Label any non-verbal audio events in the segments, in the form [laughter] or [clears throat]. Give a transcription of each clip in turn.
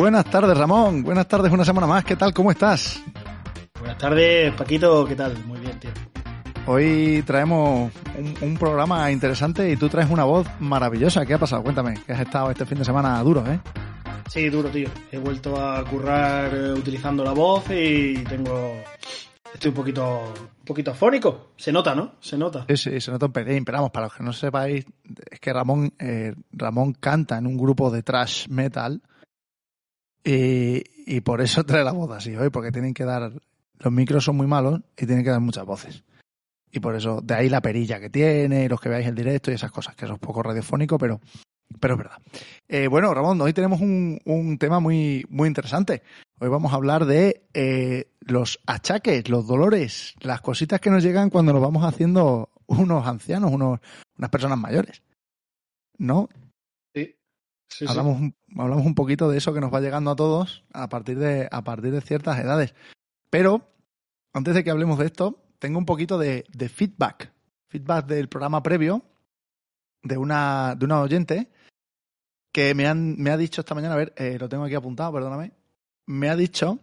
Buenas tardes, Ramón. Buenas tardes, una semana más. ¿Qué tal? ¿Cómo estás? Buenas tardes, Paquito. ¿Qué tal? Muy bien, tío. Hoy traemos un, un, programa interesante y tú traes una voz maravillosa. ¿Qué ha pasado? Cuéntame, que has estado este fin de semana duro, ¿eh? Sí, duro, tío. He vuelto a currar eh, utilizando la voz y tengo... Estoy un poquito, un poquito afónico. Se nota, ¿no? Se nota. Sí, sí, se nota un pelín. Pero vamos, para los que no sepáis, es que Ramón, eh, Ramón canta en un grupo de trash metal y, y por eso trae la voz así hoy, porque tienen que dar... Los micros son muy malos y tienen que dar muchas voces. Y por eso, de ahí la perilla que tiene, los que veáis el directo y esas cosas, que eso es poco radiofónico, pero, pero es verdad. Eh, bueno, Ramón, hoy tenemos un, un, tema muy, muy interesante. Hoy vamos a hablar de eh, los achaques, los dolores, las cositas que nos llegan cuando nos vamos haciendo unos ancianos, unos, unas personas mayores. ¿No? Hablamos, hablamos un poquito de eso que nos va llegando a todos a partir de, a partir de ciertas edades. Pero, antes de que hablemos de esto, tengo un poquito de, de, feedback, feedback del programa previo de una, de una oyente que me, han, me ha dicho esta mañana, a ver, eh, lo tengo aquí apuntado, perdóname, me ha dicho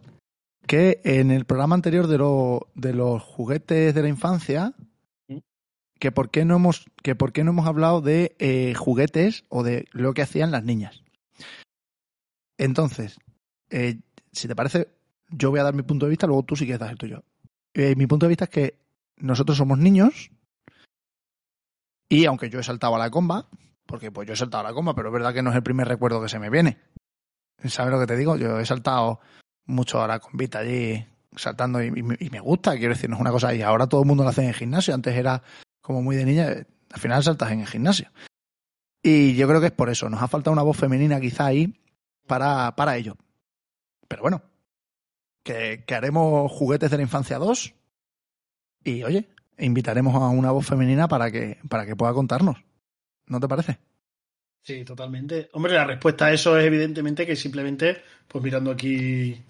que en el programa anterior de, lo, de los juguetes de la infancia, que por qué no hemos, que por qué no hemos hablado de eh, juguetes o de lo que hacían las niñas. Entonces, eh, si te parece, yo voy a dar mi punto de vista, luego tú sí quieres dar el tuyo eh, mi punto de vista es que nosotros somos niños y aunque yo he saltado a la comba, porque pues yo he saltado a la comba, pero es verdad que no es el primer recuerdo que se me viene. ¿Sabes lo que te digo? Yo he saltado mucho a la combita allí saltando y, y, y, me gusta, quiero decir, no es una cosa y ahora todo el mundo lo hace en el gimnasio, antes era como muy de niña, al final saltas en el gimnasio. Y yo creo que es por eso, nos ha faltado una voz femenina quizá ahí para, para ello. Pero bueno, que, que, haremos juguetes de la infancia 2 y oye, invitaremos a una voz femenina para que, para que pueda contarnos. ¿No te parece? Sí, totalmente. Hombre, la respuesta a eso es evidentemente que simplemente, pues mirando aquí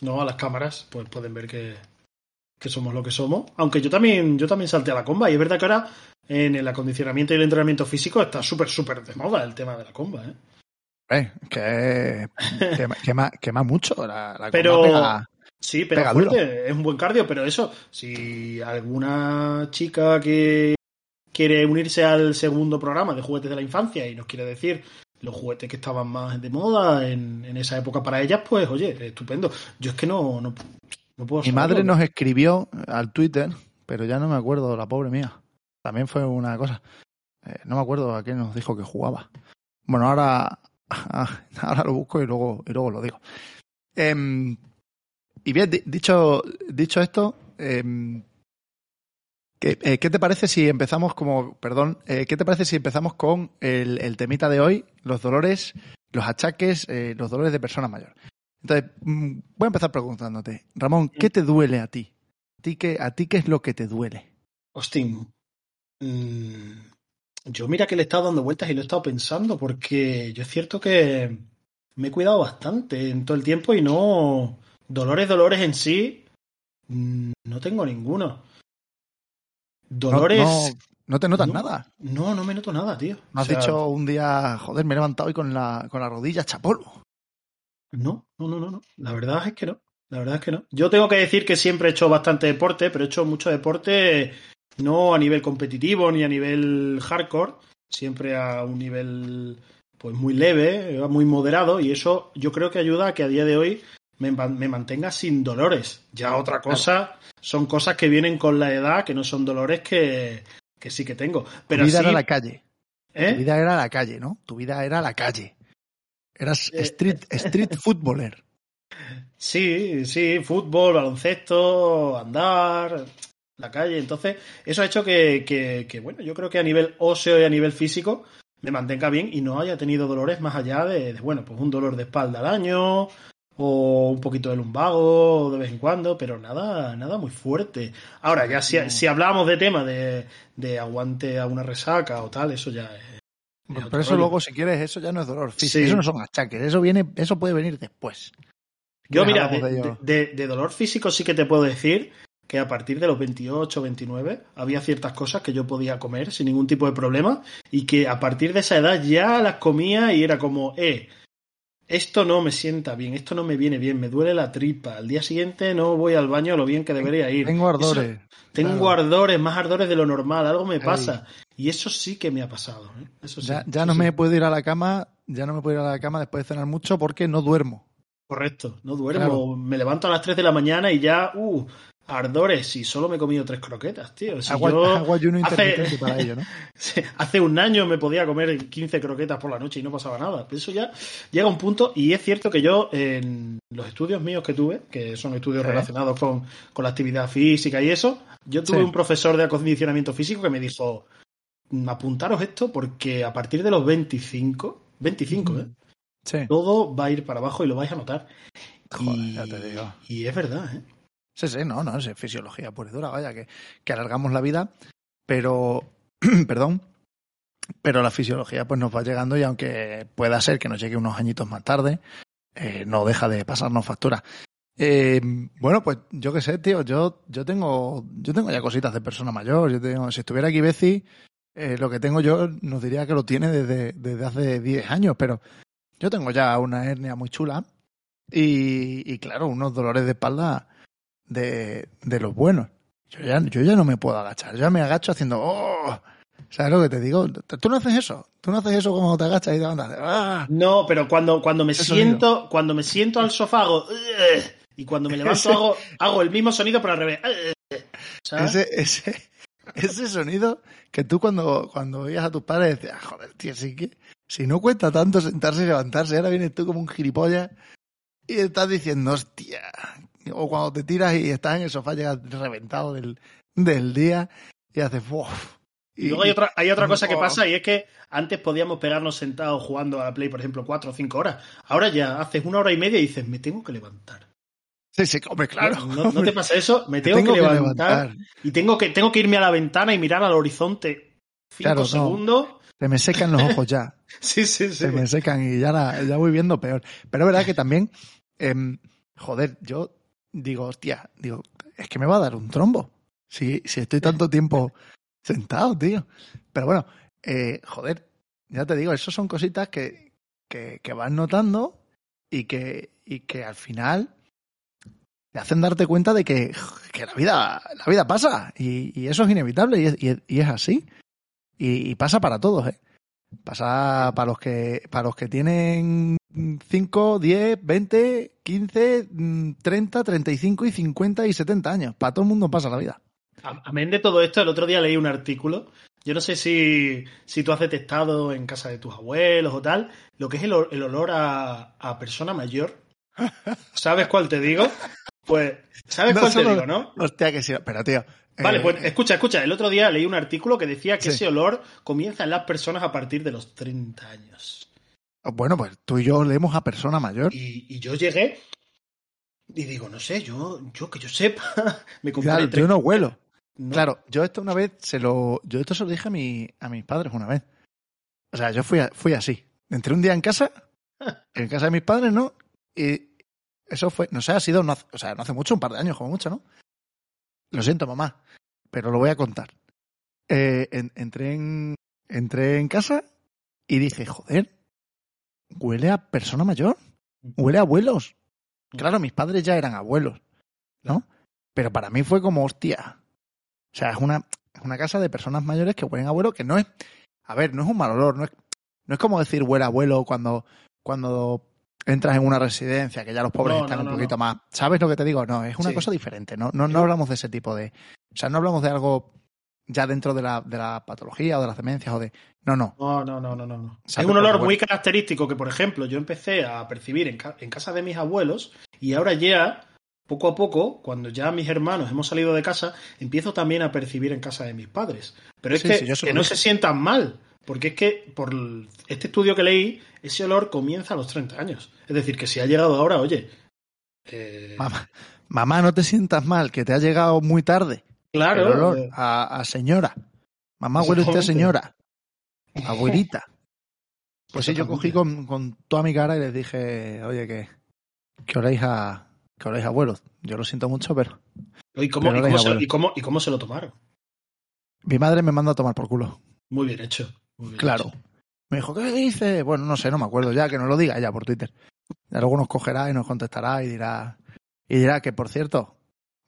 no a las cámaras, pues pueden ver que, que somos lo que somos. Aunque yo también, yo también salté a la comba. Y es verdad que ahora en el acondicionamiento y el entrenamiento físico está súper, súper de moda el tema de la comba, ¿eh? Eh, que quema, quema, quema mucho la, la pero, pega, Sí, pero pega fuerte, es un buen cardio, pero eso, si alguna chica que quiere unirse al segundo programa de juguetes de la infancia y nos quiere decir los juguetes que estaban más de moda en, en esa época para ellas, pues oye, estupendo. Yo es que no, no, no puedo Mi madre nos escribió al Twitter, pero ya no me acuerdo, la pobre mía. También fue una cosa. Eh, no me acuerdo a qué nos dijo que jugaba. Bueno, ahora, [laughs] ahora lo busco y luego, y luego lo digo. Eh, y bien, dicho, dicho esto, eh, ¿qué, eh, ¿qué, te parece si empezamos como, perdón, eh, qué te parece si empezamos con el, el, temita de hoy, los dolores, los achaques, eh, los dolores de persona mayor? Entonces, mm, voy a empezar preguntándote, Ramón, ¿qué te duele a ti? ¿A ti qué, a ti qué es lo que te duele? Hostín, mmm, yo mira que le he estado dando vueltas y lo he estado pensando porque yo es cierto que me he cuidado bastante en todo el tiempo y no Dolores, dolores en sí, mm, no tengo ninguno. Dolores. No, no, no te notas no, nada. No, no me noto nada, tío. ¿No has o sea, dicho un día, joder, me he levantado hoy con la, con la rodilla chapolo? No, no, no, no, no. La verdad es que no. La verdad es que no. Yo tengo que decir que siempre he hecho bastante deporte, pero he hecho mucho deporte no a nivel competitivo ni a nivel hardcore, siempre a un nivel pues muy leve, muy moderado, y eso yo creo que ayuda a que a día de hoy me, me, mantenga sin dolores. Ya otra cosa son cosas que vienen con la edad, que no son dolores que, que sí que tengo. Pero tu vida era la calle. ¿eh? Tu vida era la calle, ¿no? Tu vida era la calle. Eras street, street footballer. Sí, sí, fútbol, baloncesto, andar, la calle. Entonces, eso ha hecho que, que, que, bueno, yo creo que a nivel óseo y a nivel físico me mantenga bien y no haya tenido dolores más allá de, de bueno, pues un dolor de espalda al año, o un poquito de lumbago de vez en cuando, pero nada, nada muy fuerte. Ahora, ya si, si hablamos de tema de, de, aguante a una resaca o tal, eso ya es. Bueno, pero eso rollo. luego, si quieres, eso ya no es dolor físico, sí. eso no son achaques, eso viene, eso puede venir después. Yo, mira, de, de, de, de, dolor físico sí que te puedo decir que a partir de los 28, 29 había ciertas cosas que yo podía comer sin ningún tipo de problema y que a partir de esa edad ya las comía y era como, eh, esto no me sienta bien, esto no me viene bien, me duele la tripa, al día siguiente no voy al baño lo bien que debería ir. Tengo ardores. Eso, tengo claro. ardores, más ardores de lo normal, algo me pasa. Y eso sí que me ha pasado. ¿eh? Eso sí, ya, ya no sí. me puedo ir a la cama, ya no me puedo ir a la cama después de cenar mucho porque no duermo. Correcto, no duermo. Claro. Me levanto a las 3 de la mañana y ya, uh, ardores. Y solo me he comido tres croquetas, tío. Si agua, yo agua ayuno hace- intermitente para ello, ¿no? [laughs] Hace un año me podía comer 15 croquetas por la noche y no pasaba nada. Pero eso ya llega a un punto, y es cierto que yo, en los estudios míos que tuve, que son estudios Sí. relacionados con, con la actividad física y eso, yo tuve Sí. un profesor de acondicionamiento físico que me dijo, "Mm, apuntaros esto porque a partir de los 25, 25, ¿eh? Sí. todo va a ir para abajo y lo vais a notar. Joder, y, ya te digo. y es verdad, ¿eh? Sí, sí, no, no, es fisiología pura y dura, vaya, que, que alargamos la vida, pero, [clears throat] perdón, pero la fisiología pues nos va llegando y aunque pueda ser que nos llegue unos añitos más tarde, eh, no deja de pasarnos factura. Eh, bueno, pues yo qué sé, tío, yo, yo tengo, yo tengo ya cositas de persona mayor, yo tengo, si estuviera aquí Beci, eh, lo que tengo yo nos diría que lo tiene desde, desde hace 10 años, pero yo tengo ya una hernia muy chula y, y claro, unos dolores de espalda de, de los buenos. Yo ya, yo ya no me puedo agachar, yo ya me agacho haciendo ¡Oh! ¿Sabes lo que te digo? Tú no haces eso, tú no haces eso cuando te agachas y te levantas. ¡Ah! No, pero cuando, cuando me siento, cuando me siento al sofá hago "Ugh", y cuando me [laughs] levanto Ese- hago, hago el mismo sonido pero al revés. Ese, ese, ese sonido que tú cuando, cuando oías a tus padres decías, "Ah, joder, tío, sí que, si no cuesta tanto sentarse y levantarse, ahora vienes tú como un gilipollas y estás diciendo, hostia. O cuando te tiras y estás en el sofá, llegas reventado del, del día y haces, uff. Y luego hay otra, hay otra cosa que Oh. pasa y es que antes podíamos pegarnos sentados jugando a la Play, por ejemplo, cuatro o cinco horas. Ahora ya haces una hora y media y dices, me tengo que levantar. Sí, sí, hombre, claro. ¿No, no te pasa eso? Me [laughs] tengo, Tengo que que levantar, y tengo que, tengo que irme a la ventana y mirar al horizonte cinco Claro, no. segundos. Se me secan los ojos ya. [laughs] Sí, sí, sí. se me secan y ya, la- ya voy viendo peor. Pero es verdad que también, em, joder, yo digo, hostia, digo, es que me va a dar un trombo. Si, si estoy tanto tiempo [laughs] sentado, tío. Pero bueno, eh, joder, ya te digo, eso son cositas que, que, que vas notando y que, y que al final te hacen darte cuenta de que, que la vida, la vida pasa y, y eso es inevitable y es, y y es así. Y, y pasa para todos, ¿eh? Pasa para los que para los que tienen 5, 10, 20, 15, mm, 30, 35 y 50 y 70 años. Para todo el mundo pasa la vida. Amén de todo esto, el otro día leí un artículo. Yo no sé si, si tú has detectado en casa de tus abuelos o tal, lo que es el, el olor a, a persona mayor. ¿Sabes cuál te digo? Pues, ¿sabes No cuál te digo, no? Hostia, que sí. Pero, tío. Vale, eh, pues escucha, escucha. El otro día leí un artículo que decía que Sí. ese olor comienza en las personas a partir de los 30 años. Bueno, pues tú y yo leemos a persona mayor. Y, y yo llegué y digo, no sé, yo, yo que yo sepa, [laughs] me compré Claro, tres- yo no huelo. no, Claro, yo esto una vez se lo. Yo esto se lo dije a, mi, a mis padres una vez. O sea, yo fui, a- fui así. Entré un día en casa, [laughs] en casa de mis padres, ¿no? Y eso fue, no sé, ha sido, no o sea, no hace mucho, un par de años, como mucho, ¿no? Lo siento, mamá, pero lo voy a contar. Eh, en- entré, en, entré en casa y dije, joder, huele a persona mayor, huele a abuelos. Claro, mis padres ya eran abuelos, ¿no? Pero para mí fue como, hostia. O sea, es una, es una casa de personas mayores que huelen a abuelo, que no es. A ver, no es un mal olor, no es, no es como decir huele a abuelo cuando, cuando entras en una residencia, que ya los pobres No, están no, un poquito más. ¿Sabes lo que te digo? No, es una Sí. cosa diferente. No, no, no hablamos de ese tipo de. O sea, no hablamos de algo ya dentro de la, de la patología o de las demencias o de. No, no. No, no, no, no, no. Sabe un olor bueno. muy característico que, por ejemplo, yo empecé a percibir en, ca- en casa de mis abuelos y ahora ya, poco a poco, cuando ya mis hermanos hemos salido de casa, empiezo también a percibir en casa de mis padres. Pero es Sí, que, sí, que no dije. se sientan mal, porque es que por este estudio que leí, ese olor comienza a los 30 años. Es decir, que si ha llegado ahora, oye... eh, Mamá, mamá, no te sientas mal, que te ha llegado muy tarde. Claro. el olor a, a señora. Mamá, huele usted a señora. [laughs] Abuelita. Pues sí, yo cogí con, con toda mi cara y les dije, oye, que, que oréis a, que oréis abuelos. Yo lo siento mucho, pero ¿Y cómo, pero y, cómo se, y cómo- y cómo se lo tomaron? mi madre me manda a tomar por culo. Muy bien hecho. muy bien Claro. hecho. Me dijo, ¿qué dices? Bueno, no sé, no me acuerdo ya, que no lo diga ella por Twitter. Ya luego nos cogerá y nos contestará y dirá, y dirá que, por cierto,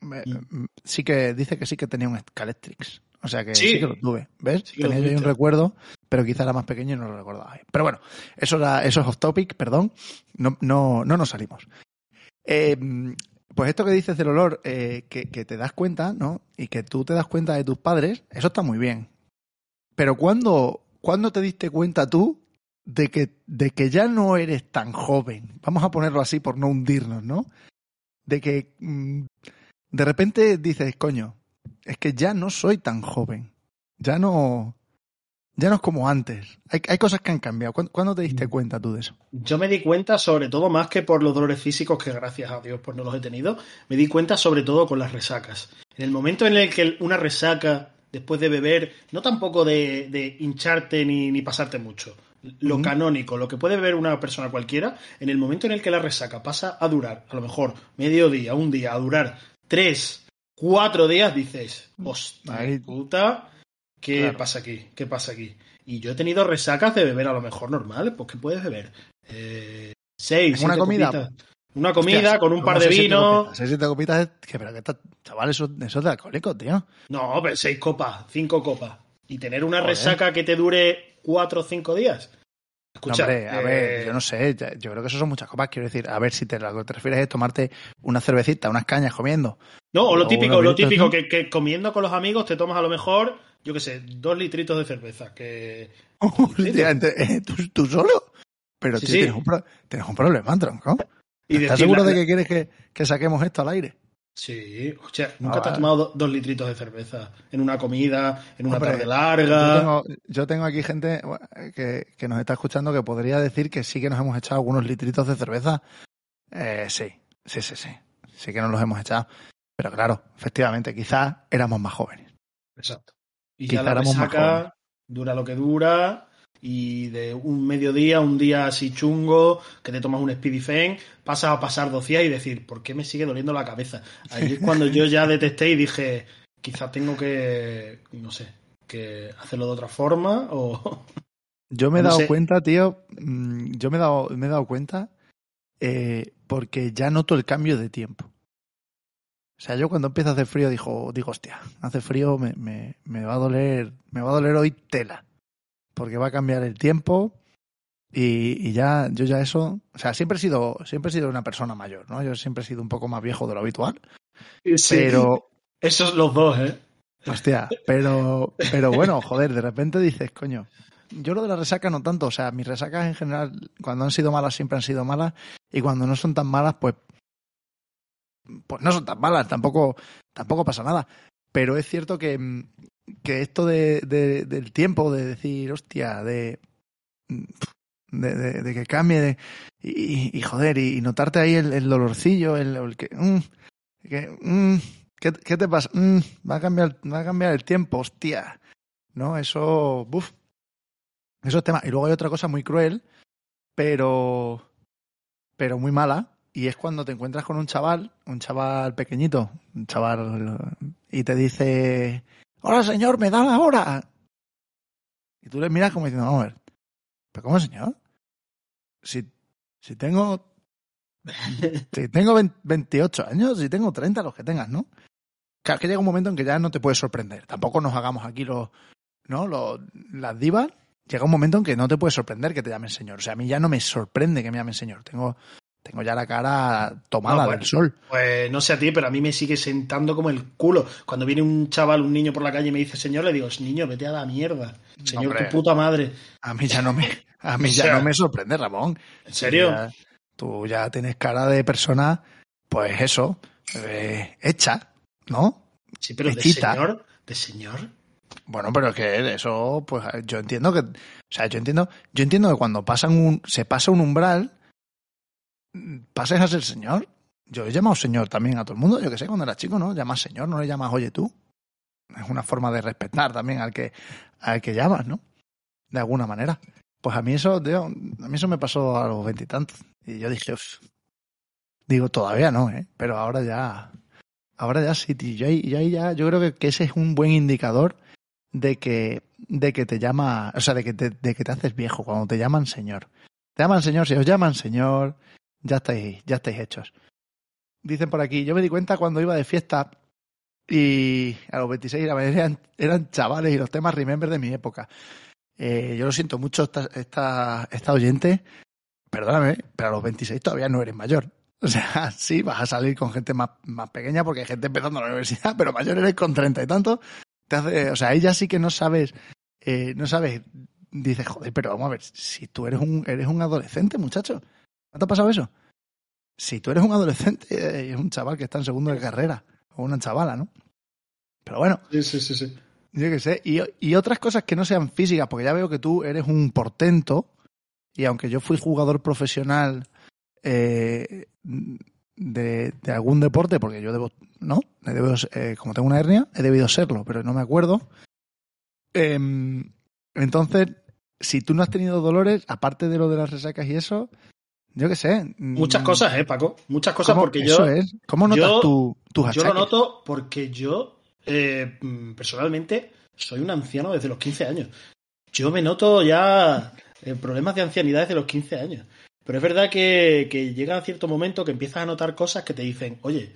me- Mm. sí que dice que sí que tenía un Scaletrix. O sea que Sí. sí, que lo tuve. ¿Ves? Sí tenía yo un recuerdo, pero quizá era más pequeño y no lo recordaba. Pero bueno, eso, era, eso es off topic, perdón. No, no, no nos salimos. Eh, pues esto que dices del olor, eh, que, que te das cuenta, ¿no? Y que tú te das cuenta de tus padres, eso está muy bien. Pero ¿cuándo, ¿cuándo te diste cuenta tú de que, de que ya no eres tan joven? Vamos a ponerlo así por no hundirnos, ¿no? De que mm, de repente dices, coño, es que ya no soy tan joven. Ya no. Ya no es como antes. Hay, hay cosas que han cambiado. ¿Cuándo, cuándo te diste cuenta tú de eso? Yo me di cuenta, sobre todo más que por los dolores físicos, que gracias a Dios pues no los he tenido, me di cuenta sobre todo con las resacas. En el momento en el que una resaca, después de beber, no tampoco de, de hincharte ni, ni pasarte mucho, lo canónico, lo que puede beber una persona cualquiera, en el momento en el que la resaca pasa a durar, a lo mejor medio día, un día, a durar tres, cuatro días, dices, hostia Ahí- puta, ¿qué Claro. pasa aquí? ¿Qué pasa aquí? Y yo he tenido resacas de beber a lo mejor normal, pues ¿qué puedes beber? Eh, seis, ¿Una comida? copitas. Una comida Hostia, con un ¿cómo par de copitas? Seis, siete copitas es que, pero que está, chaval, eso, eso es de alcohólico, tío. No, pero seis copas, cinco copas. Y tener una Joder. resaca que te dure cuatro o cinco días. Escucha, No, hombre, a eh, ver, yo no sé, yo creo que eso son muchas copas. Quiero decir, a ver si te, lo que te refieres es tomarte una cervecita, unas cañas comiendo. No, o lo o típico, lo típico, que, que comiendo con los amigos te tomas a lo mejor, yo qué sé, dos litritos de cerveza. Que [laughs] eh, ¿tú, tú solo? Pero Sí, tío, sí. Tienes, un pro- tienes un problema, tronco. ¿Estás seguro la- de que quieres que, que saquemos esto al aire? Sí, hostia, nunca Ah, te has vale. tomado do- dos litritos de cerveza en una comida, en una Hombre, tarde Yo larga. tengo, yo tengo aquí gente que, que nos está escuchando que podría decir que sí que nos hemos echado algunos litritos de cerveza. Eh, sí, sí, sí, sí. Sí que nos los hemos echado. Pero claro, efectivamente, quizás éramos más jóvenes. Exacto. Y Quizá ya la éramos más resaca jóvenes. dura lo que dura y de un mediodía, un día así chungo, que te tomas un Speedy Fen, pasas a pasar dos días y decir, ¿por qué me sigue doliendo la cabeza? Ahí es cuando yo ya detesté y dije, quizás tengo que, no sé, que hacerlo de otra forma o... [laughs] Yo me he [laughs] No dado sé. cuenta, tío, mm, yo me he dado, me he dado cuenta eh, porque ya noto el cambio de tiempo. O sea, yo cuando empieza a hacer frío digo, digo, hostia, hace frío, me, me, me va a doler, me va a doler hoy tela. Porque va a cambiar el tiempo y, y ya, yo ya eso, o sea, siempre he sido, siempre he sido una persona mayor, ¿no? Yo siempre he sido un poco más viejo de lo habitual. Pero, Esos los dos, ¿eh? Hostia, pero, pero bueno, joder, de repente dices, coño, yo lo de la resaca no tanto, o sea, mis resacas en general, cuando han sido malas siempre han sido malas y cuando no son tan malas, pues, pues no son tan malas, tampoco, tampoco pasa nada. Pero es cierto que, mm, que esto de, de- del tiempo, de decir, hostia, de, de, que cambie, y, y joder, y, y notarte ahí el, dolorcillo, el, que, mm, que, mm, ¿qué, qué te pasa? Mm, va a cambiar, va a cambiar el tiempo, hostia. ¿No? Eso, buf. Eso es tema. Y luego hay otra cosa muy cruel, pero, pero muy mala, y es cuando te encuentras con un chaval, un chaval pequeñito, un chaval, y te dice, hola señor, me da la hora. Y tú le miras como diciendo, vamos a ver, ¿pero cómo señor? Si, si tengo, si tengo 20 28 años, si tengo 30, los que tengas, ¿no? Claro, que llega un momento en que ya no te puedes sorprender. Tampoco nos hagamos aquí los, ¿no? Los, las divas. Llega un momento en que no te puede sorprender que te llamen señor. O sea, a mí ya no me sorprende que me llamen señor. Tengo, tengo ya la cara tomada No, del sol. Pues no sé a ti, pero a mí me sigue sentando como el culo. Cuando viene un chaval, un niño por la calle y me dice señor, le digo, niño, vete a la mierda. Señor, Hombre. tu puta madre. A mí ya no me, a mí [laughs] O ya sea, no me sorprende, Ramón. ¿En serio? Ya- tú ya tienes cara de persona, pues eso, eh, hecha, ¿no? Sí, pero de señor, de señor. Bueno, pero es que eso, pues yo entiendo que, o sea, yo entiendo, yo entiendo que cuando pasan un, se pasa un umbral, pases a ser señor. Yo he llamado señor también a todo el mundo, yo que sé, cuando era chico, ¿no? Llamas señor, no le llamas oye tú. Es una forma de respetar también al que, al que llamas, ¿no? De alguna manera. Pues a mí eso, tío, a mí eso me pasó a los veintitantos. Y, yo dije, "Uf". digo, todavía no, ¿eh? Pero ahora ya, ahora ya sí, tío. Yo ahí, ya, yo creo que, que ese es un buen indicador de que, de que te llama, o sea, de que te, de que te haces viejo cuando te llaman señor. Te llaman señor, si os llaman señor, ya estáis, ya estáis hechos. Dicen por aquí, yo me di cuenta cuando iba de fiesta y a los 26 la mayoría eran, eran chavales y los temas remember de mi época. Eh, yo lo siento mucho, esta, esta, esta oyente, perdóname, pero a los 26 todavía no eres mayor. O sea, [laughs] sí, vas a salir con gente más, más pequeña porque hay gente empezando la universidad, pero mayor eres con treinta y tanto. Te hace, o sea, ella sí que no sabes, eh, no sabes, dices, joder, pero vamos a ver, si tú eres un, eres un adolescente, muchacho, ¿no te ha pasado eso? Si tú eres un adolescente, eh, es un chaval que está en segundo de carrera, o una chavala, ¿no? Pero bueno, Sí, sí, sí, sí. yo qué sé. Y, y otras cosas que no sean físicas, porque ya veo que tú eres un portento. Y aunque yo fui jugador profesional eh, de, de algún deporte, porque yo debo, ¿no? He debido ser- eh, como tengo una hernia, he debido serlo, pero no me acuerdo. Em, entonces, si tú no has tenido dolores, aparte de lo de las resacas y eso, yo qué sé. Muchas mm, cosas, ¿eh, Paco? Muchas cosas ¿cómo- porque eso yo, es. ¿Cómo notas yo- tu, tus yo lo achaques? noto porque yo, eh, mm, personalmente, soy un anciano desde los 15 años. Yo me noto ya eh, problemas de ancianidad desde los 15 años. Pero es verdad que, que llega a cierto momento que empiezas a notar cosas que te dicen, oye,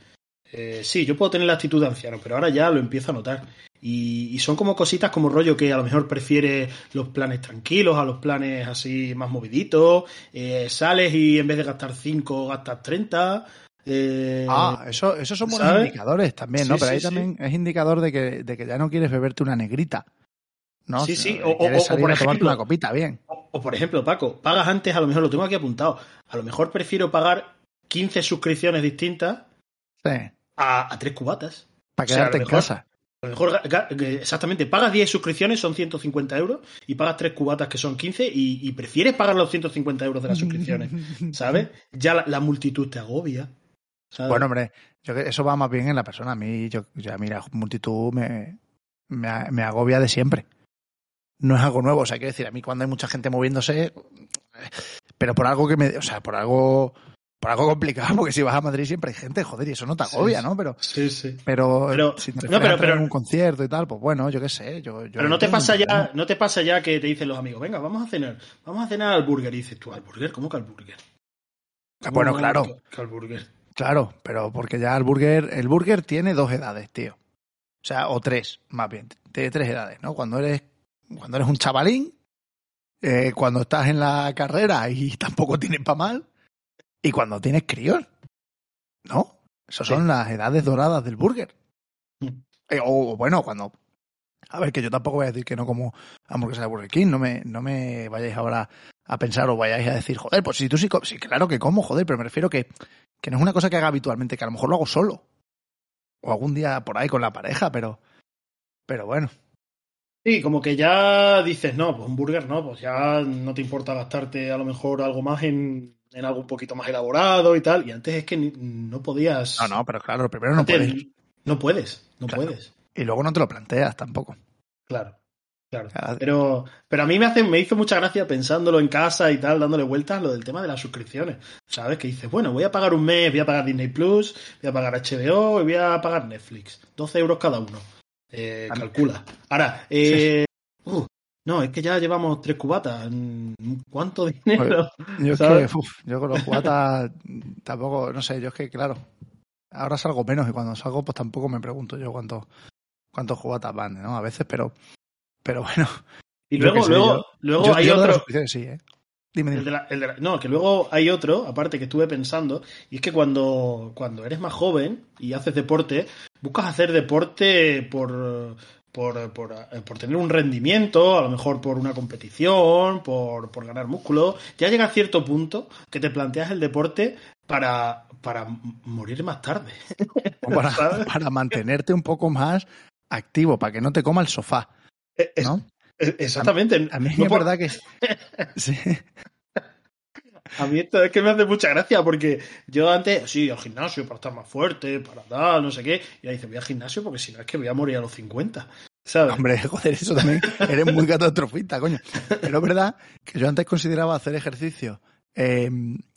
eh, sí, yo puedo tener la actitud de anciano, pero ahora ya lo empiezo a notar. Y, y son como cositas como rollo que a lo mejor prefiere los planes tranquilos a los planes así más moviditos. Eh, sales y en vez de gastar 5 gastas 30. Eh, Ah, eso, esos son buenos indicadores también, Sí, ¿no? Pero ahí sí. también es indicador de que, de que ya no quieres beberte una negrita. ¿no? Sí, sí, o- o- o por ejemplo- una copita, bien. O, o, por ejemplo, Paco, pagas antes, a lo mejor lo tengo aquí apuntado. A lo mejor prefiero pagar 15 suscripciones distintas Sí, a, a tres cubatas. para sea, quedarte en casa. A lo mejor, ga- exactamente, pagas 10 suscripciones, son 150 euros, y pagas tres cubatas que son 15, y, y prefieres pagar los 150 euros de las suscripciones, [laughs] ¿sabes? Ya la, la multitud te agobia. ¿sabes? Bueno, hombre, yo que eso va más bien en la persona. A mí, yo, ya mira, multitud me, me, me agobia de siempre. No es algo nuevo, o sea, quiero decir, a mí cuando hay mucha gente moviéndose, pero por algo que me, o sea, por algo, por algo complicado, porque si vas a Madrid siempre hay gente, joder, y eso no te agobia, sí. ¿no? Pero, sí, sí. pero, Pero- si te no, pero- un concierto y tal, pues bueno, yo qué sé, yo, yo Pero no te pasa ya, no te pasa ya que te dicen los amigos, venga, vamos a cenar, vamos a cenar al burger, y dices tú, ¿al burger? ¿Cómo que al burger? ¿Cómo Bueno, claro. que al burger? Claro, pero porque ya el burger, el burger tiene dos edades, tío. O sea, o tres, más bien. Tiene tres edades, ¿no? Cuando eres, cuando eres un chavalín, eh, cuando estás en la carrera y tampoco tienes pa' mal, y cuando tienes críos. ¿No? Esas Sí. son las edades doradas del burger. Mm. Eh, o, o bueno, cuando. A ver, que yo tampoco voy a decir que no como hamburguesa de Burger King. No me, no me vayáis ahora a pensar o vayáis a decir, joder, pues si tú sí, sí, claro que como, joder, pero me refiero que, que no es una cosa que haga habitualmente, que a lo mejor lo hago solo. O algún día por ahí con la pareja, pero. Pero bueno. Sí, como que ya dices, no, pues un burger no, pues ya no te importa gastarte a lo mejor algo más en, en algo un poquito más elaborado y tal. Y antes es que ni- no podías. No, no, pero claro, primero no Antes puedes. No puedes, no Claro. puedes. Y luego no te lo planteas tampoco. Claro, claro. Claro. Pero, pero a mí me hace, me hizo mucha gracia pensándolo en casa y tal, dándole vueltas lo del tema de las suscripciones. ¿Sabes? Que dices, bueno, voy a pagar un mes, voy a pagar Disney Plus, voy a pagar HBO y voy a pagar Netflix. 12 euros cada uno. Eh, calcula. Ahora, eh, no, es que ya llevamos tres cubatas. ¿Cuánto dinero? Yo es que, uf, yo con los cubatas [laughs] tampoco, no sé, yo es que, claro, ahora salgo menos y cuando salgo, pues tampoco me pregunto yo cuántos cuántos cubatas van, ¿no? A veces, pero, pero bueno. Y luego, sé, luego, yo- luego yo, hay yo otro. sí, ¿eh? Dime, El dime. de la- el de la- no, que luego hay otro, aparte que estuve pensando, y es que cuando, cuando eres más joven y haces deporte, buscas hacer deporte por, por, por, eh, por tener un rendimiento, a lo mejor por una competición, por, por ganar músculo. Ya llega a cierto punto que te planteas el deporte para, para morir más tarde. [laughs] O para, para mantenerte un poco más activo, para que no te coma el sofá, Es- ¿no? es- exactamente. A mí No es por- verdad que... [laughs] Sí. A mí esto es que me hace mucha gracia porque yo antes, sí, al gimnasio para estar más fuerte, para tal, no sé qué. Y ahí dice, voy al gimnasio porque si no es que voy a morir a los 50. ¿Sabes? Hombre, [laughs] joder, eso también. Eres muy catastrofista, coño. Pero es verdad que yo antes consideraba hacer ejercicio, eh,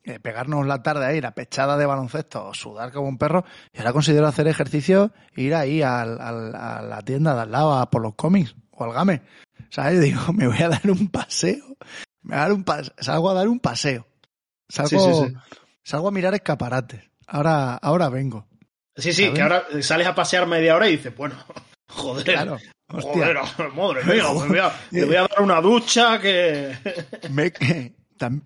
eh, pegarnos la tarde ahí, la pechada de baloncesto, sudar como un perro, y ahora considero hacer ejercicio, ir ahí al, a la tienda de al lado a por los cómics o al game. ¿Sabes? Digo, me voy a dar un paseo. Me voy a dar un pas- salgo a dar un paseo. Salgo, Sí, sí, sí. salgo a mirar escaparates. Ahora, ahora vengo. Sí, sí, que ahora sales a pasear media hora y dices, bueno, [laughs] joder. Claro. Joder, [laughs] madre mía, [laughs] me voy, a, me voy a dar una ducha que. me,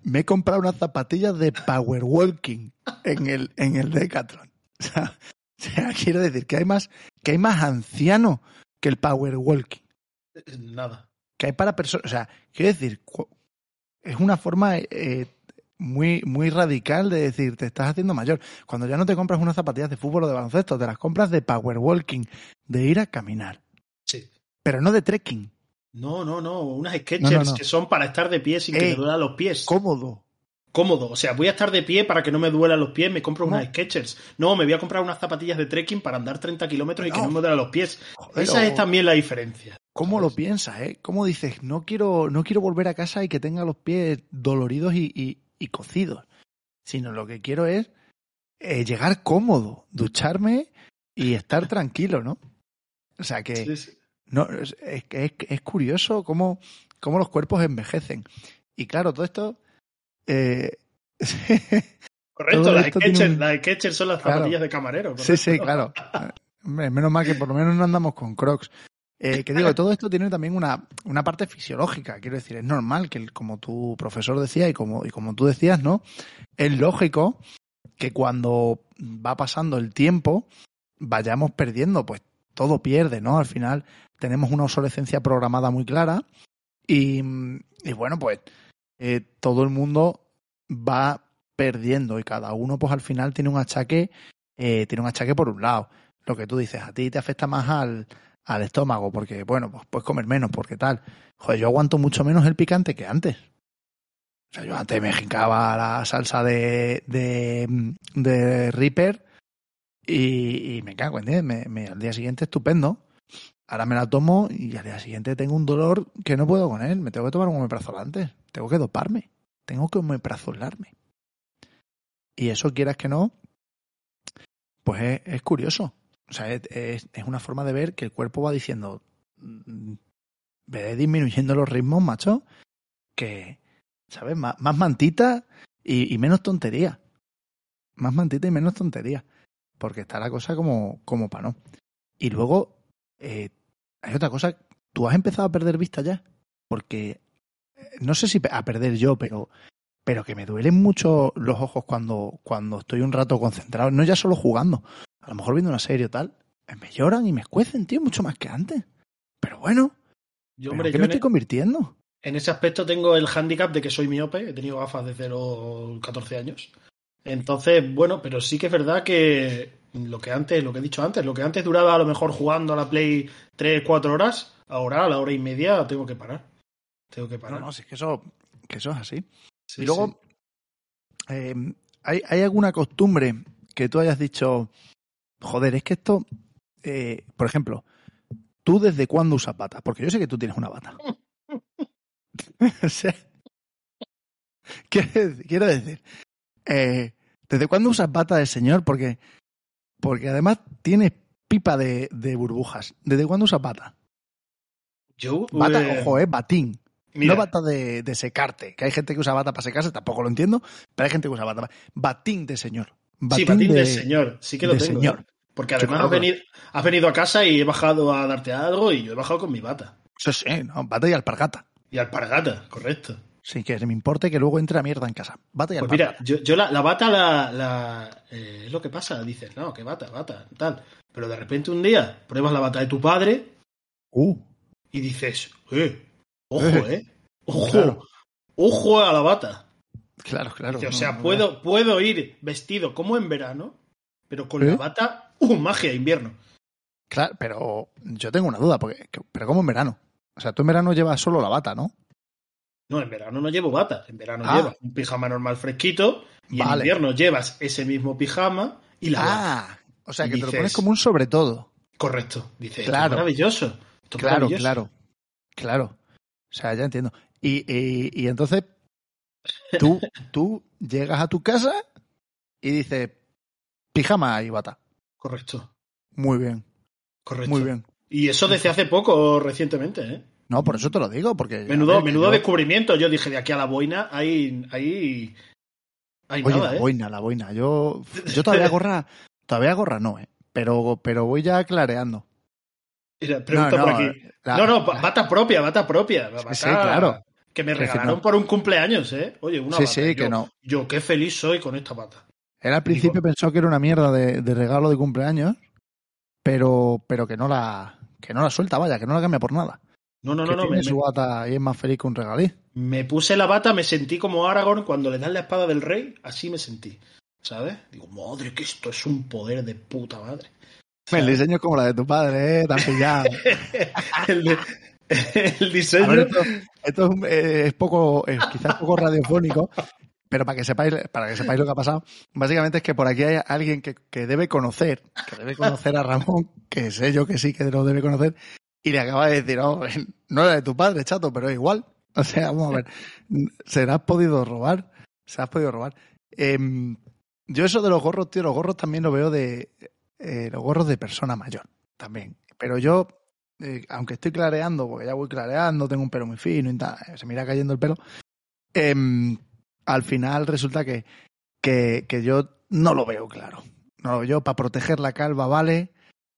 me he comprado unas zapatillas de power walking en el, en el Decathlon. O sea, quiero decir que hay más, que hay más anciano que el power walking. Nada. Que hay para personas, o sea, quiero decir, es una forma eh, muy, muy radical de decir, te estás haciendo mayor. Cuando ya no te compras unas zapatillas de fútbol o de baloncesto, te las compras de power walking, de ir a caminar. Sí. Pero no de trekking. No, no, no. Unas Sketchers que son para estar de pie sin que te eh, duelan los pies. Cómodo. Cómodo. O sea, voy a estar de pie para que no me duelan los pies. Me compro unas Sketchers. No, me voy a comprar unas zapatillas de trekking para andar 30 kilómetros y que no me duelan los pies. Esa es también la diferencia. ¿Cómo lo piensas, eh? ¿Cómo dices, no quiero, no quiero volver a casa y que tenga los pies doloridos y, y, cocidos? Sino lo que quiero es eh, llegar cómodo, ducharme y estar [laughs] tranquilo, ¿no? O sea que no, es, es, es curioso cómo, cómo, los cuerpos envejecen. Y claro, todo esto. Eh... [laughs] Correcto, las Skechers, son las zapatillas de camarero. Sí, sí, claro. [laughs] menos mal que por lo menos no andamos con Crocs. Eh, que digo, todo esto tiene también una, una parte fisiológica. Quiero decir, es normal que, como tu profesor decía y como, y como tú decías, ¿no? Es lógico que cuando va pasando el tiempo vayamos perdiendo, pues todo pierde, ¿no? Al final tenemos una obsolescencia programada muy clara y, bueno, pues eh, todo el mundo va perdiendo y cada uno pues al final tiene un achaque, eh, tiene un achaque por un lado. Lo que tú dices, a ti te afecta más al, al estómago porque, bueno, pues puedes comer menos porque tal. Joder, yo aguanto mucho menos el picante que antes. O sea, yo antes me jincaba la salsa de, de, de Reaper y, me cago en me, al día siguiente estupendo. Ahora me la tomo y al día siguiente tengo un dolor que no puedo con él. Me tengo que tomar un omeprazol antes. Tengo que doparme. Tengo que omeprazolarme. Y eso, quieras que no, pues es, curioso. O sea, es, es, una forma de ver que el cuerpo va diciendo, mm, ve disminuyendo los ritmos, macho, que, ¿sabes? Más, mantita y, y, menos tontería. Más mantita y menos tontería. Porque está la cosa como, como para no. Y luego, eh, hay otra cosa, tú has empezado a perder vista ya, porque eh, no sé si a perder yo, pero, pero que me duelen mucho los ojos cuando, cuando estoy un rato concentrado, no ya solo jugando, a lo mejor viendo una serie o tal, me lloran y me escuecen, tío, mucho más que antes. Pero bueno, yo, hombre, ¿qué me estoy e- convirtiendo? En ese aspecto tengo el hándicap de que soy miope, he tenido gafas de 0 14 años. Entonces, bueno, pero sí que es verdad que lo que antes, lo que he dicho antes, lo que antes duraba a lo mejor jugando a la Play 3, 4 horas, ahora a la hora y media tengo que parar. Tengo que parar. No, no, si es que eso, que eso es así. y luego, em, ¿hay, ¿hay alguna costumbre que tú hayas dicho, joder, es que esto, eh, por ejemplo, ¿tú desde cuándo usas bata? Porque yo sé que tú tienes una bata. [laughs] quiero decir, eh, ¿desde cuándo usas bata del señor? Porque porque además tiene pipa de, de burbujas. ¿Desde cuándo usa bata? Yo. Bata, eh, ojo, eh, batín. No bata de, de, secarte, que hay gente que usa bata para secarse, tampoco lo entiendo, pero hay gente que usa bata. Batín de señor. Sí, batín de, señor, sí que lo tengo. Señor. Porque además has venido, has venido, a casa y he bajado a darte algo y yo he bajado con mi bata. Sí, sí, no, bata y alpargata. Y alpargata, correcto. Sí, que me importe que luego entre a mierda en casa. Bata y Pues mira, yo, yo la, la, bata la, la eh, es lo que pasa. Dices, no, que bata, bata, tal. Pero de repente un día pruebas la bata de tu padre uh. y dices, eh, ojo, eh, eh ojo, ojo a la bata. Claro, claro. o sea, puedo, puedo ir vestido como en verano, pero con la ¿Eh? bata, uh, magia, invierno. Claro, pero yo tengo una duda, porque, pero ¿cómo en verano? O sea, tú en verano llevas solo la bata, ¿no? No, en verano no llevo bata. En verano ah. llevas un pijama normal fresquito y en invierno llevas ese mismo pijama y la Ah, o sea, que te lo pones como un sobre todo. Correcto. Dice, claro. maravilloso. claro, claro. Claro. O sea, ya entiendo. Y, y, entonces tú, tú llegas a tu casa y dices pijama y bata. Correcto. Muy bien. Correcto. Muy bien. Y eso desde hace poco, recientemente, ¿eh? No, por eso te lo digo, porque... Menudo, menudo descubrimiento. Yo dije, de aquí a la boina hay, hay, Hay Oye, nada, la ¿eh? boina, la boina. Yo, yo todavía gorra, todavía gorra no, ¿eh? Pero, pero voy ya clareando. Mira, pregunta no, por no, aquí. la- no, no, la- bata propia, bata propia. Bata sí, claro. Que me regalaron no. por un cumpleaños, ¿eh? Oye, una Sí, bata. sí, y que yo, no. Yo qué feliz soy con esta bata. Él al principio pensó que era una mierda de, de regalo de cumpleaños, pero, pero que no la, que no la suelta, vaya, que no la cambia por nada. No, no, que no, no. tiene Me, su bata y es más feliz que un regalí. me puse la bata, me sentí como Aragorn cuando le dan la espada del rey. Así me sentí. ¿Sabes? Digo, madre, que esto es un poder de puta madre. El diseño es como la de tu padre, ¿eh? Tan pillado. [laughs] el, de- [laughs] el diseño. ver, esto, esto es, eh, es poco, es quizás poco radiofónico, pero para que sepáis, para que sepáis lo que ha pasado, básicamente es que por aquí hay alguien que, que debe conocer, que debe conocer a Ramón, que sé yo que sí que lo debe conocer, y le acaba de decir, no, no era de tu padre, chato, pero es igual. [laughs] O sea, vamos a ver, se la has podido robar, se la has podido robar. Em, yo eso de los gorros, tío, los gorros también lo veo de eh, los gorros de persona mayor, también. Pero yo, eh, aunque estoy clareando, porque ya voy clareando, tengo un pelo muy fino y tal, se me irá cayendo el pelo, em, al final resulta que, que, que yo no lo veo claro. No lo veo yo, para proteger la calva vale,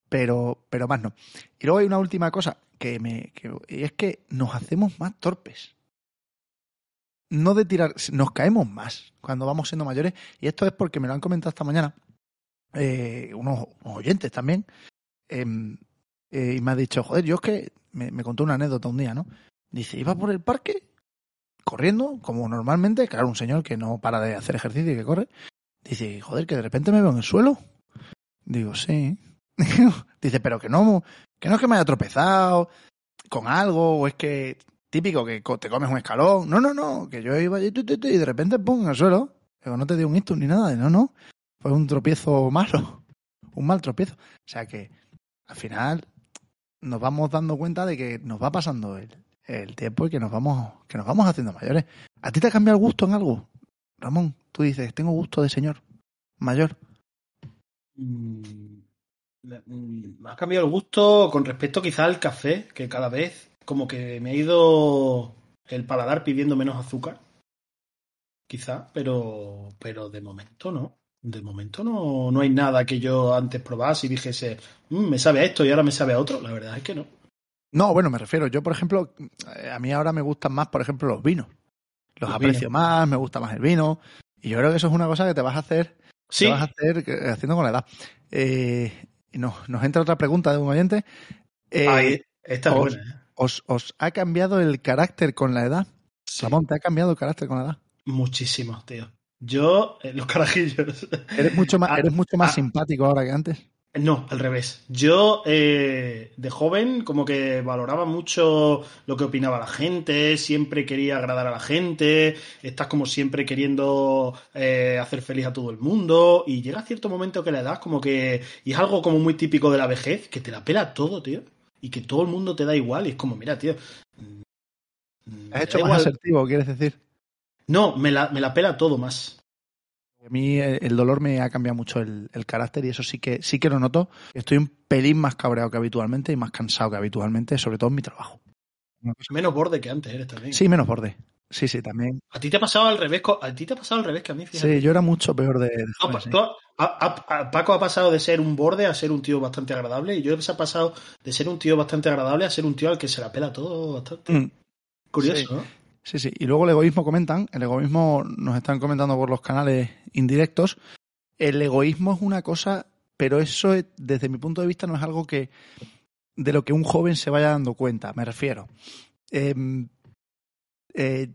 pero, pero más no. Y luego hay una última cosa, que me, que, y es que nos hacemos más torpes. No de tirar, nos caemos más cuando vamos siendo mayores, y esto es porque me lo han comentado esta mañana eh, unos, unos oyentes también, em, eh, y me ha dicho, joder, yo es que me, me contó una anécdota un día, ¿no? Dice, iba por el parque corriendo, como normalmente, claro, un señor que no para de hacer ejercicio y que corre. Dice, joder, que de repente me veo en el suelo. Digo, sí. [laughs] Dice, pero que no, que no es que me haya tropezado con algo, o es que típico que te comes un escalón. No, no, no, que yo iba y de repente pum en el suelo. Digo, no te dio un ictus ni nada. No, no. Fue un tropiezo malo. [laughs] Un mal tropiezo. O sea que al final nos vamos dando cuenta de que nos va pasando el, el tiempo y que nos vamos que nos vamos haciendo mayores. ¿A ti te ha cambiado el gusto en algo? Ramón, tú dices, tengo gusto de señor mayor. Mm, mm, Me ha cambiado el gusto con respecto quizá al café, que cada vez como que me ha ido el paladar pidiendo menos azúcar. Quizá, pero, pero de momento no. De momento no, no hay nada que yo antes probase y dijese, "Mm, me sabe a esto y ahora me sabe a otro. La verdad es que no. No, bueno, me refiero, yo por ejemplo, eh, a mí ahora me gustan más, por ejemplo, los vinos. Los, Los aprecio más, me gusta más el vino. Y yo creo que eso es una cosa que te vas a hacer, Sí, te vas a hacer eh, haciendo con la edad. Eh, nos, nos entra otra pregunta de un oyente. Eh, ahí, esta es os- buena. ¿eh? ¿os, ¿Os ha cambiado el carácter con la edad? Sí, Ramón, ¿te ha cambiado el carácter con la edad? muchísimo, tío. Yo, eh, los carajillos. ¿Eres mucho más, eres mucho más ah. simpático ahora que antes? No, al revés. Yo eh, de joven como que valoraba mucho lo que opinaba la gente, siempre quería agradar a la gente, estás como siempre queriendo eh, hacer feliz a todo el mundo y llega cierto momento que la edad como que, y es algo como muy típico de la vejez, que te la pela todo, tío, y que todo el mundo te da igual y es como, mira, tío. mm, ¿Has hecho más igual. asertivo, quieres decir? No, me la, me la pela todo más. A mí eh, el dolor me ha cambiado mucho el, el carácter y eso sí que sí que lo noto. Estoy un pelín más cabreado que habitualmente y más cansado que habitualmente, sobre todo en mi trabajo. Menos borde que antes eres también. Sí, menos borde. Sí, sí, también. A ti te ha pasado al revés, a ti te ha pasado al revés que a mí, fíjate. Sí, yo era mucho peor de, de No, joven, pa- sí. tú- a- a- a- Paco ha pasado de ser un borde a ser un tío bastante agradable y yo he pasado de ser un tío bastante agradable a ser un tío al que se la pela todo bastante. Mm, Curioso, sí. ¿no? Sí, sí. Y luego el egoísmo comentan, el egoísmo nos están comentando por los canales indirectos. El egoísmo es una cosa, pero eso es- desde mi punto de vista no es algo que de lo que un joven se vaya dando cuenta, me refiero. Em, eh,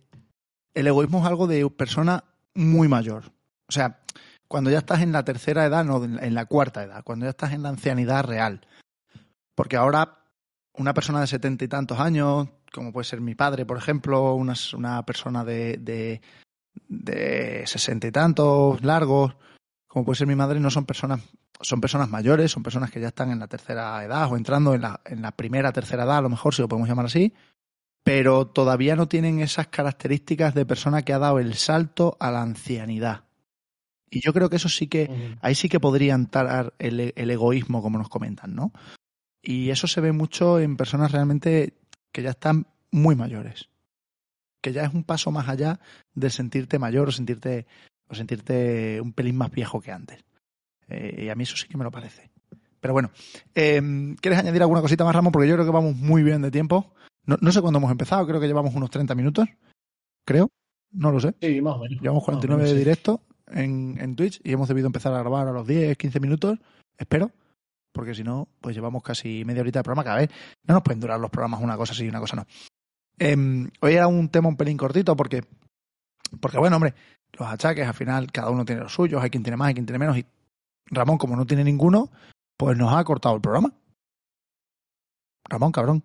el egoísmo es algo de persona muy mayor. O sea, cuando ya estás en la tercera edad, no, en la cuarta edad, cuando ya estás en la ancianidad real. Porque ahora una persona de setenta y tantos años, como puede ser mi padre, por ejemplo, una, una persona de, de, de sesenta y tantos largos, como puede ser mi madre, no son personas, son personas mayores, son personas que ya están en la tercera edad o entrando en la, en la primera, tercera edad, a lo mejor si lo podemos llamar así, pero todavía no tienen esas características de persona que ha dado el salto a la ancianidad. Y yo creo que eso sí que, ahí sí que podría entrar el, el egoísmo, como nos comentan, ¿no? Y eso se ve mucho en personas realmente que ya están muy mayores. Que ya es un paso más allá de sentirte mayor o sentirte, o sentirte un pelín más viejo que antes. Eh, y a mí eso sí que me lo parece. Pero bueno, eh, ¿quieres añadir alguna cosita más, Ramón? Porque yo creo que vamos muy bien de tiempo. No, no sé cuándo hemos empezado, creo que llevamos unos 30 minutos. Creo, no lo sé. Sí, más o menos. Llevamos 49 Más o de sí. directo en, en Twitch y hemos debido empezar a grabar a los 10, 15 minutos, espero, porque si no, pues llevamos casi media horita de programa cada vez. No nos pueden durar los programas una cosa sí y una cosa no. Em, hoy era un tema un pelín cortito porque, porque bueno, hombre, los achaques al final cada uno tiene los suyos, hay quien tiene más, hay quien tiene menos y Ramón, como no tiene ninguno, pues nos ha cortado el programa. Ramón, cabrón.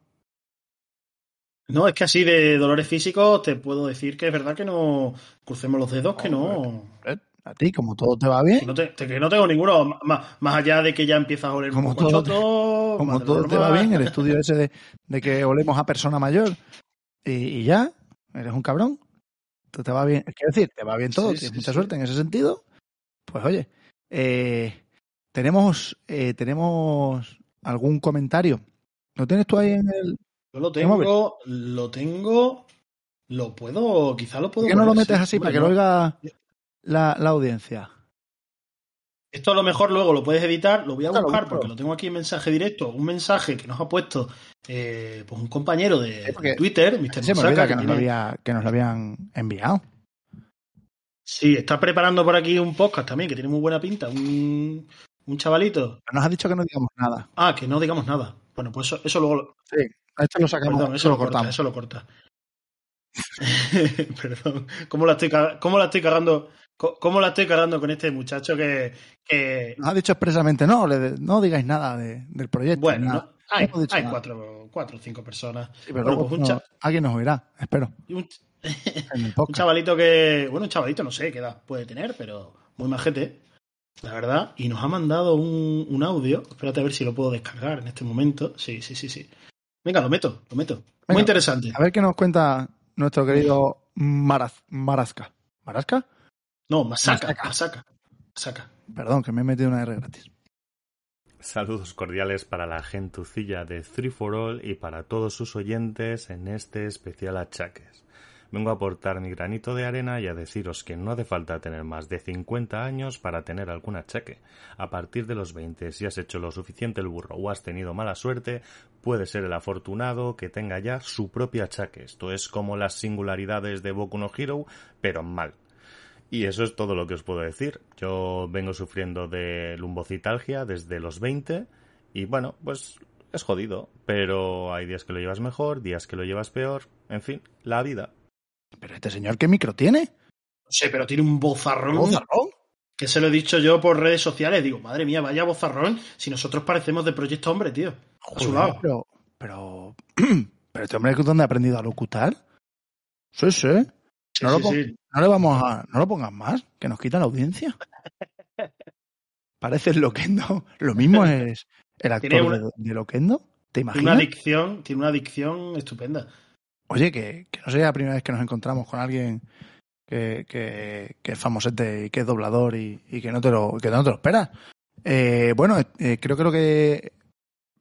No, es que así de dolores físicos te puedo decir que es verdad que no crucemos los dedos, que No, no. ¿eh? A ti, como todo te va bien, no, te- que no tengo ninguno, más, más allá de que ya empiezas a oler Como un poco todo te- como todo te va bien, el estudio ese de, de que olemos a persona mayor y, y ya, eres un cabrón. Tú te va bien, quiero decir, te va bien todo, Sí, tienes sí, mucha sí. suerte en ese sentido. Pues oye, eh, tenemos, eh, tenemos algún comentario. ¿Lo tienes tú ahí en el.? Yo lo tengo, lo tengo, lo puedo, quizá lo puedo. ¿Por qué no lo metes sí, así para que lo oiga la, la audiencia? Esto a lo mejor luego lo puedes editar, lo voy a buscar porque lo tengo aquí en mensaje directo, un mensaje que nos ha puesto eh, pues un compañero de, Sí, porque de Twitter, Mr. Se me que que nos, lo tiene- había, que nos lo habían enviado. Sí, está preparando por aquí un podcast también que tiene muy buena pinta, un, un chavalito. Pero nos ha dicho que no digamos nada. Ah, que no digamos nada. Bueno, pues eso, eso luego lo- Sí, a esto lo sacamos, Perdón, eso eso lo lo corta, cortamos. eso lo corta. [laughs] Perdón. ¿Cómo la estoy, cómo la estoy cagando? ¿Cómo la estoy cargando con este muchacho que, que Nos ha dicho expresamente, no, le- no digáis nada de- del proyecto. bueno, no, hay, hay cuatro, cuatro o cinco personas. Sí, pero Bueno, luego pues un, no- cha- alguien nos oirá, espero, un- [laughs] chavalito que, bueno, un chavalito no sé qué edad puede tener, pero muy majete, la verdad, y nos ha mandado un, un audio. Espérate a ver si lo puedo descargar en este momento. Sí, sí, sí, sí. Venga, lo meto, lo meto. Venga. Muy interesante. A ver qué nos cuenta nuestro querido Maraz, Marazca. ¿Marazca? No, Masaka, Masaka. Masaka. Masaka. Perdón, que me he metido una R gratis. Saludos cordiales para la gentucilla de Three for All y para todos sus oyentes en este especial achaques. Vengo a aportar mi granito de arena y a deciros que no hace falta tener más de 50 años para tener algún achaque. A partir de los 20, si has hecho lo suficiente el burro o has tenido mala suerte, puede ser el afortunado que tenga ya su propio achaque. Esto es como las singularidades de Boku no Hero, pero mal. Y eso es todo lo que os puedo decir. Yo vengo sufriendo de lumbocitalgia desde los 20 y bueno, pues es jodido, pero hay días que lo llevas mejor, días que lo llevas peor, en fin, la vida. Pero este señor, ¿qué micro tiene? No sé, pero tiene un bozarrón. ¿Bozarrón? Que se lo he dicho yo por redes sociales. Digo, madre mía, vaya bozarrón. Si nosotros parecemos de Proyecto Hombre, tío. A su lado. Pero, pero, [clears throat] pero este hombre, ¿dónde ha aprendido a locutar? Sí, sí. No lo sí, pon- sí. No le vamos a, no lo pongas más, que nos quita la audiencia. [laughs] Parece el Loquendo. Lo mismo es el actor una- de, de Loquendo. ¿Te Tiene una imaginas? adicción, tiene una adicción estupenda. Oye, que, que no sería la primera vez que nos encontramos con alguien que, que, que es famosete y que es doblador y, y que no te lo, que no te lo esperas. Eh, bueno, eh, creo, creo que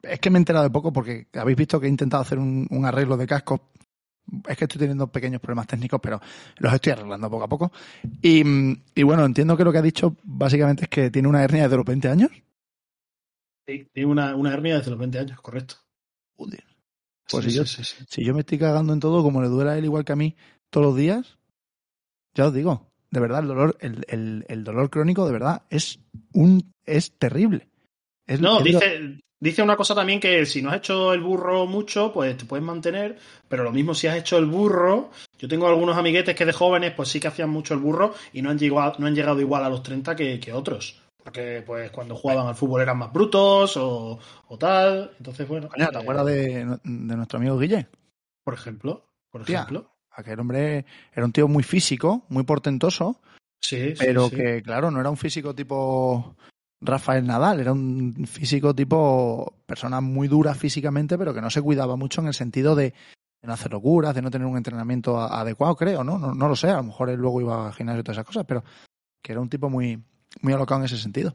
es que me he enterado de poco porque habéis visto que he intentado hacer un, un arreglo de cascos. Es que estoy teniendo pequeños problemas técnicos, pero los estoy arreglando poco a poco. Y, y bueno, entiendo que lo que ha dicho básicamente es que tiene una hernia desde los 20 años. Sí, tiene una, una hernia desde los 20 años, correcto. Joder. Pues Sí, si yo- sí, sí, sí. Si yo me estoy cagando en todo, como le duele a él igual que a mí todos los días, ya os digo, de verdad, el dolor, el, el- el dolor crónico, de verdad, es un es terrible. Es- No, es dice, dice una cosa también que si no has hecho el burro mucho, pues te puedes mantener, pero lo mismo si has hecho el burro, yo tengo algunos amiguetes que de jóvenes pues sí que hacían mucho el burro y no han llegado, no han llegado igual a los 30 que, que otros. Porque pues cuando jugaban al fútbol eran más brutos o, o tal. Entonces, bueno. ¿te eh, acuerdas de, de nuestro amigo Guille? Por ejemplo. Por ejemplo. Aquel hombre era un tío muy físico, muy portentoso, Sí, sí, pero sí. que, claro, no era un físico tipo Rafael Nadal, era un físico tipo persona muy dura físicamente, pero que no se cuidaba mucho en el sentido de, de no hacer locuras, de no tener un entrenamiento adecuado, creo, ¿no? ¿no? No lo sé, a lo mejor él luego iba al gimnasio y todas esas cosas, pero que era un tipo muy, muy alocado en ese sentido.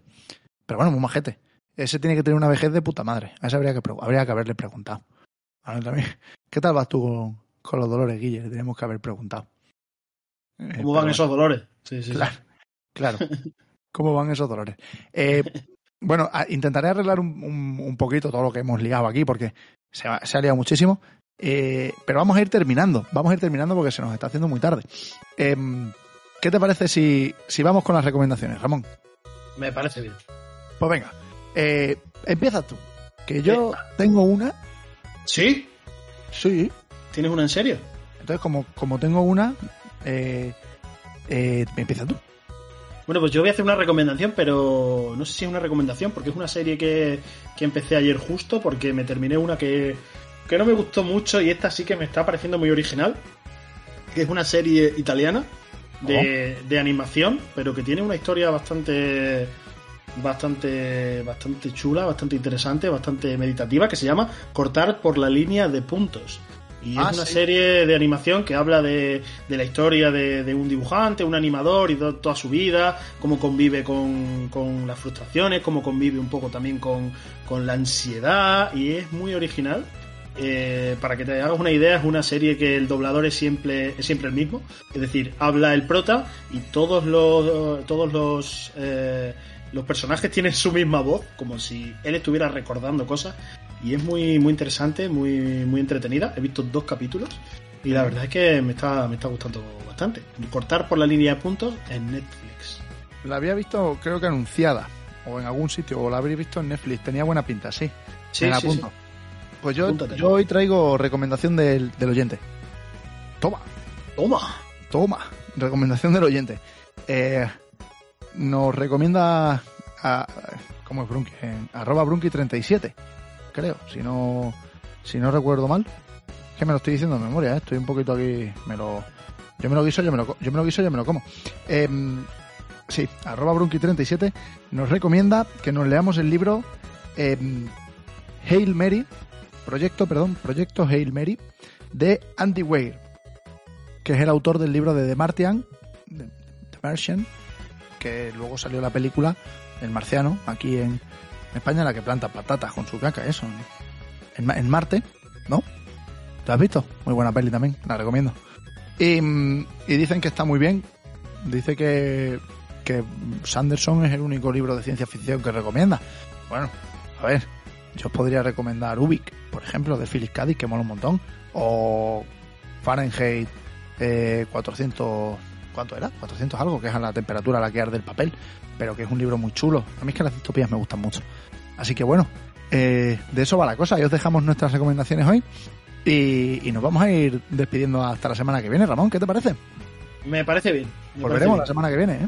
Pero bueno, muy majete. Ese tiene que tener una vejez de puta madre. A ese habría que, habría que haberle preguntado. A ver, también, [laughs] ¿Qué tal vas tú con, con los dolores, Guille? Le tenemos que haber preguntado. Eh, ¿Cómo pero van bueno. esos dolores? Sí, sí, sí. Claro. [laughs] ¿Cómo van esos dolores? Eh, [laughs] bueno, a- intentaré arreglar un, un- un poquito todo lo que hemos liado aquí porque se ha, se ha liado muchísimo. Eh, pero vamos a ir terminando. Vamos a ir terminando porque se nos está haciendo muy tarde. Em, ¿Qué te parece si, si vamos con las recomendaciones, Ramón? Me parece bien. Pues venga, eh, empieza tú. Que yo tengo una, ¿Sí? sí. ¿Tienes una en serio? Entonces, como, como tengo una, eh, eh, empieza tú. Bueno, pues yo voy a hacer una recomendación, pero no sé si es una recomendación, porque es una serie que, que empecé ayer justo, porque me terminé una que, que no me gustó mucho y esta sí que me está pareciendo muy original, que es una serie italiana de, de animación, pero que tiene una historia bastante bastante bastante chula, bastante interesante, bastante meditativa, que se llama Cortar por la línea de puntos. Y Ah, es una sí. serie de animación que habla de, de la historia de, de un dibujante, un animador y to- toda su vida, cómo convive con, con las frustraciones, cómo convive un poco también con, con la ansiedad y es muy original. Eh, para que te hagas una idea, es una serie que el doblador es siempre, es siempre el mismo. Es decir, habla el prota y todos los, todos los, eh, los personajes tienen su misma voz, como si él estuviera recordando cosas. Y es muy, muy interesante, muy, muy entretenida. He visto dos capítulos y la verdad es que me está, me está gustando bastante. Cortar por la línea de puntos en Netflix. La había visto, creo que anunciada, o en algún sitio, o la habría visto en Netflix. Tenía buena pinta, sí. Sí, Me sí. Pues yo, Apúntatela. yo hoy traigo recomendación del, del oyente. Toma, Toma. toma. Recomendación del oyente. Eh, nos recomienda a, ¿cómo es Brunky? En arroba Brunky37, creo, si no, si no recuerdo mal. Es que me lo estoy diciendo de memoria, ¿eh? estoy un poquito aquí, me lo, yo me lo guiso, yo me lo, yo me lo guiso, yo me lo como. Em, sí, arroba Brunky37 nos recomienda que nos leamos el libro em, Hail Mary, proyecto, perdón, proyecto Hail Mary, de Andy Weir, que es el autor del libro de The Martian, The Martian, que luego salió la película El Marciano, aquí en España, la que planta patatas con su caca, eso, en, en Marte, ¿no? ¿Te has visto? Muy buena peli también, la recomiendo. Y, mm, y dicen que está muy bien, dice que, que Sanderson es el único libro de ciencia ficción que recomienda. Bueno, a ver, yo podría recomendar Ubik, por ejemplo, de Phyllis Cádiz, que mola un montón, o Fahrenheit eh, 400, ¿cuánto era? 400 algo, que es a la temperatura a la que arde el papel, pero que es un libro muy chulo. A mí es que las distopías me gustan mucho. Así que bueno, eh, de eso va la cosa. Y os dejamos nuestras recomendaciones hoy. Y, y nos vamos a ir despidiendo hasta la semana que viene, Ramón. ¿Qué te parece? Me parece bien. me Volveremos la semana que viene, ¿eh?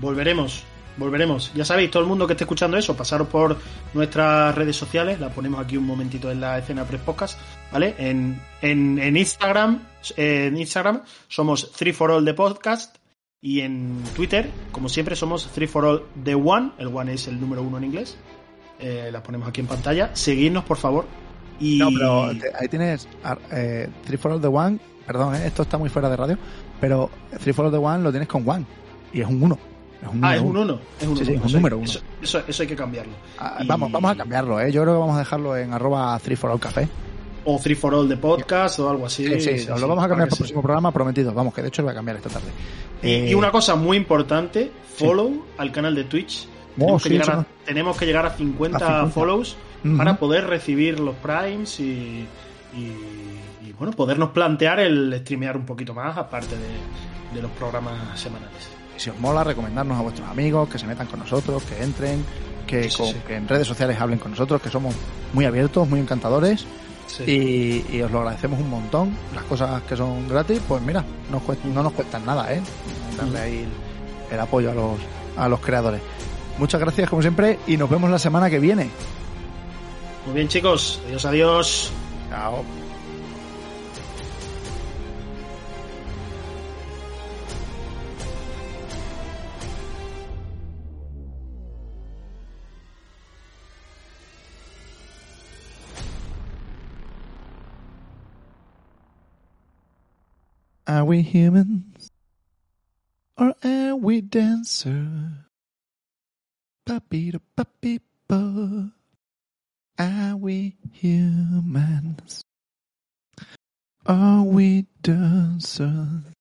Volveremos. Volveremos. Ya sabéis, todo el mundo que esté escuchando eso, pasaros por nuestras redes sociales. La ponemos aquí un momentito en la escena pre podcast, ¿vale? En, en, en Instagram, en Instagram somos 3 for the podcast. Y en Twitter, como siempre, somos 3 for the one. El one es el número uno en inglés. Eh, la ponemos aquí en pantalla. Seguidnos, por favor. Y... No, pero ahí tienes ar- eh, Three for All the One. Perdón, ¿eh? esto está muy fuera de radio. Pero Three for All the One lo tienes con One. Y es un 1. Es un Ah, es un uno. 1. Es un Sí, sí, uno. un Eso número uno. Eso, eso, eso hay que cambiarlo. Ah, Y- Vamos, vamos a cambiarlo, ¿eh? Yo creo que vamos a dejarlo en arroba 3 for All Café. O 3 for All de podcast o algo así. Sí, sí, lo vamos a cambiar para el próximo programa, prometido. Vamos, que de hecho lo voy a cambiar esta tarde. Y, Eh, y una cosa muy importante, follow al canal de Twitch. Oh, tenemos, que llegar a, tenemos que llegar a 50, A 50. follows para poder recibir los primes y, y- y, bueno, podernos plantear el streamear un poquito más, aparte de, de los programas semanales. Si os mola, recomendarnos a vuestros amigos, que se metan con nosotros, que entren, que, Sí, sí, con- sí. que en redes sociales hablen con nosotros, que somos muy abiertos, muy encantadores y, y os lo agradecemos un montón. Las cosas que son gratis, pues mira, no, nos cuestan nada, ¿eh? Darle ahí el, el apoyo a los, a los creadores. Muchas gracias como siempre y nos vemos la semana que viene. Muy bien, chicos. Adiós, adiós. Chao. Are we humans? Or are we dancers? Papito, papipo. Are we humans? Are we dancers?